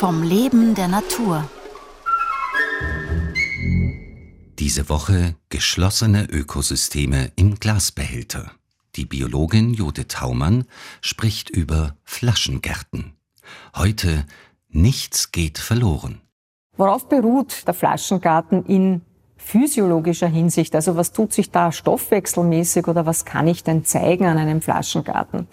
vom Leben der Natur. Diese Woche geschlossene Ökosysteme im Glasbehälter. Die Biologin Judith Haumann spricht über Flaschengärten. Heute nichts geht verloren. Worauf beruht der Flaschengarten in physiologischer Hinsicht? Also was tut sich da stoffwechselmäßig oder was kann ich denn zeigen an einem Flaschengarten?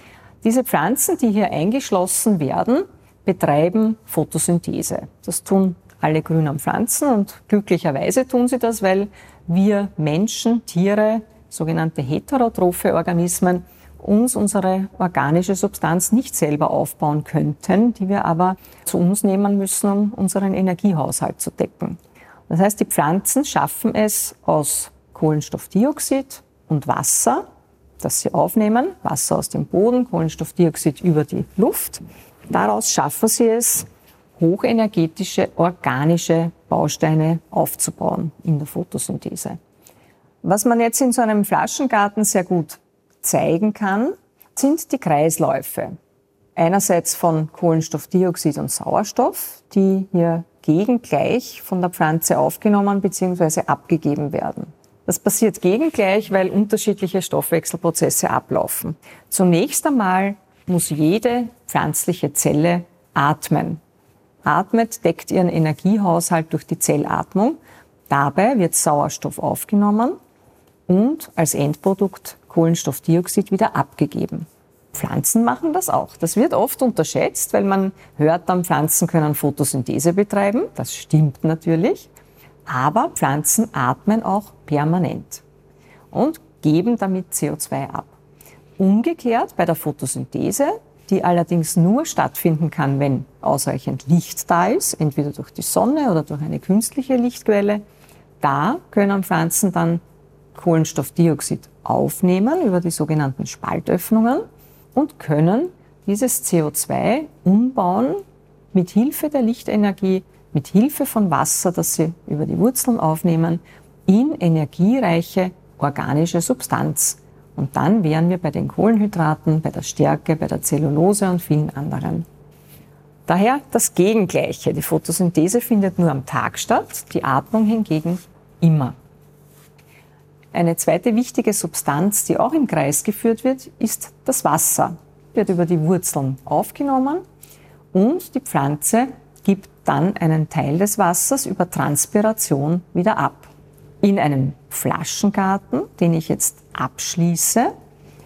Diese Pflanzen, die hier eingeschlossen werden, betreiben Photosynthese. Das tun alle grünen Pflanzen und glücklicherweise tun sie das, weil wir Menschen, Tiere, sogenannte heterotrophe Organismen, uns unsere organische Substanz nicht selber aufbauen könnten, die wir aber zu uns nehmen müssen, um unseren Energiehaushalt zu decken. Das heißt, die Pflanzen schaffen es aus Kohlenstoffdioxid und Wasser, das sie aufnehmen, Wasser aus dem Boden, Kohlenstoffdioxid über die Luft. Daraus schaffen sie es, hochenergetische organische Bausteine aufzubauen in der Photosynthese. Was man jetzt in so einem Flaschengarten sehr gut zeigen kann, sind die Kreisläufe. Einerseits von Kohlenstoffdioxid und Sauerstoff, die hier gegengleich von der Pflanze aufgenommen bzw. abgegeben werden. Das passiert gegengleich, weil unterschiedliche Stoffwechselprozesse ablaufen. Zunächst einmal muss jede pflanzliche Zelle atmen. Atmet, deckt ihren Energiehaushalt durch die Zellatmung. Dabei wird Sauerstoff aufgenommen und als Endprodukt Kohlenstoffdioxid wieder abgegeben. Pflanzen machen das auch. Das wird oft unterschätzt, weil man hört dann, Pflanzen können Photosynthese betreiben. Das stimmt natürlich. Aber Pflanzen atmen auch permanent und geben damit CO2 ab. Umgekehrt bei der Photosynthese, die allerdings nur stattfinden kann, wenn ausreichend Licht da ist, entweder durch die Sonne oder durch eine künstliche Lichtquelle, da können Pflanzen dann Kohlenstoffdioxid aufnehmen über die sogenannten Spaltöffnungen und können dieses CO2 umbauen mit Hilfe der Lichtenergie mit Hilfe von Wasser, das sie über die Wurzeln aufnehmen, in energiereiche organische Substanz. Und dann wären wir bei den Kohlenhydraten, bei der Stärke, bei der Zellulose und vielen anderen. Daher das Gegengleiche. Die Photosynthese findet nur am Tag statt, die Atmung hingegen immer. Eine zweite wichtige Substanz, die auch im Kreis geführt wird, ist das Wasser. Wird über die Wurzeln aufgenommen und die Pflanze gibt dann einen Teil des Wassers über Transpiration wieder ab. In einem Flaschengarten, den ich jetzt abschließe,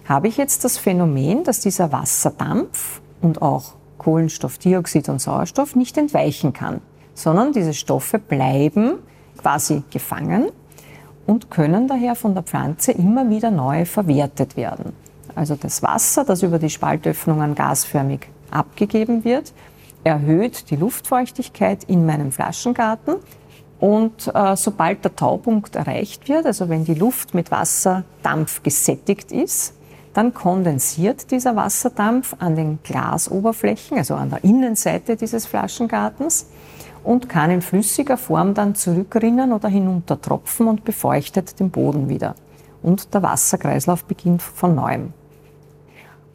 habe ich jetzt das Phänomen, dass dieser Wasserdampf und auch Kohlenstoffdioxid und Sauerstoff nicht entweichen kann, sondern diese Stoffe bleiben quasi gefangen und können daher von der Pflanze immer wieder neu verwertet werden. Also das Wasser, das über die Spaltöffnungen gasförmig abgegeben wird, erhöht die Luftfeuchtigkeit in meinem Flaschengarten. Und äh, sobald der Taupunkt erreicht wird, also wenn die Luft mit Wasserdampf gesättigt ist, dann kondensiert dieser Wasserdampf an den Glasoberflächen, also an der Innenseite dieses Flaschengartens und kann in flüssiger Form dann zurückrinnen oder hinuntertropfen und befeuchtet den Boden wieder. Und der Wasserkreislauf beginnt von neuem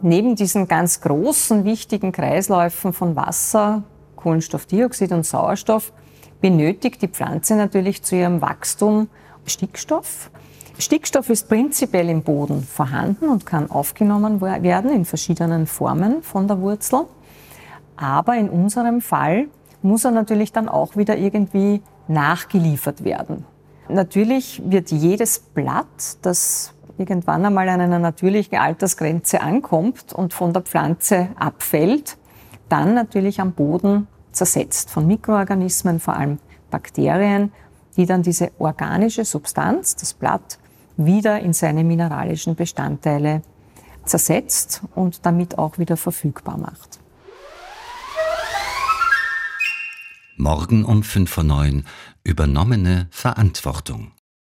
neben diesen ganz großen, wichtigen Kreisläufen von Wasser, Kohlenstoffdioxid und Sauerstoff benötigt die Pflanze natürlich zu ihrem Wachstum Stickstoff. Stickstoff ist prinzipiell im Boden vorhanden und kann aufgenommen werden in verschiedenen Formen von der Wurzel. Aber in unserem Fall muss er natürlich dann auch wieder irgendwie nachgeliefert werden. Natürlich wird jedes Blatt, das irgendwann einmal an einer natürlichen Altersgrenze ankommt und von der Pflanze abfällt, dann natürlich am Boden zersetzt von Mikroorganismen, vor allem Bakterien, die dann diese organische Substanz, das Blatt, wieder in seine mineralischen Bestandteile zersetzt und damit auch wieder verfügbar macht. Morgen um 5.09 Uhr übernommene Verantwortung.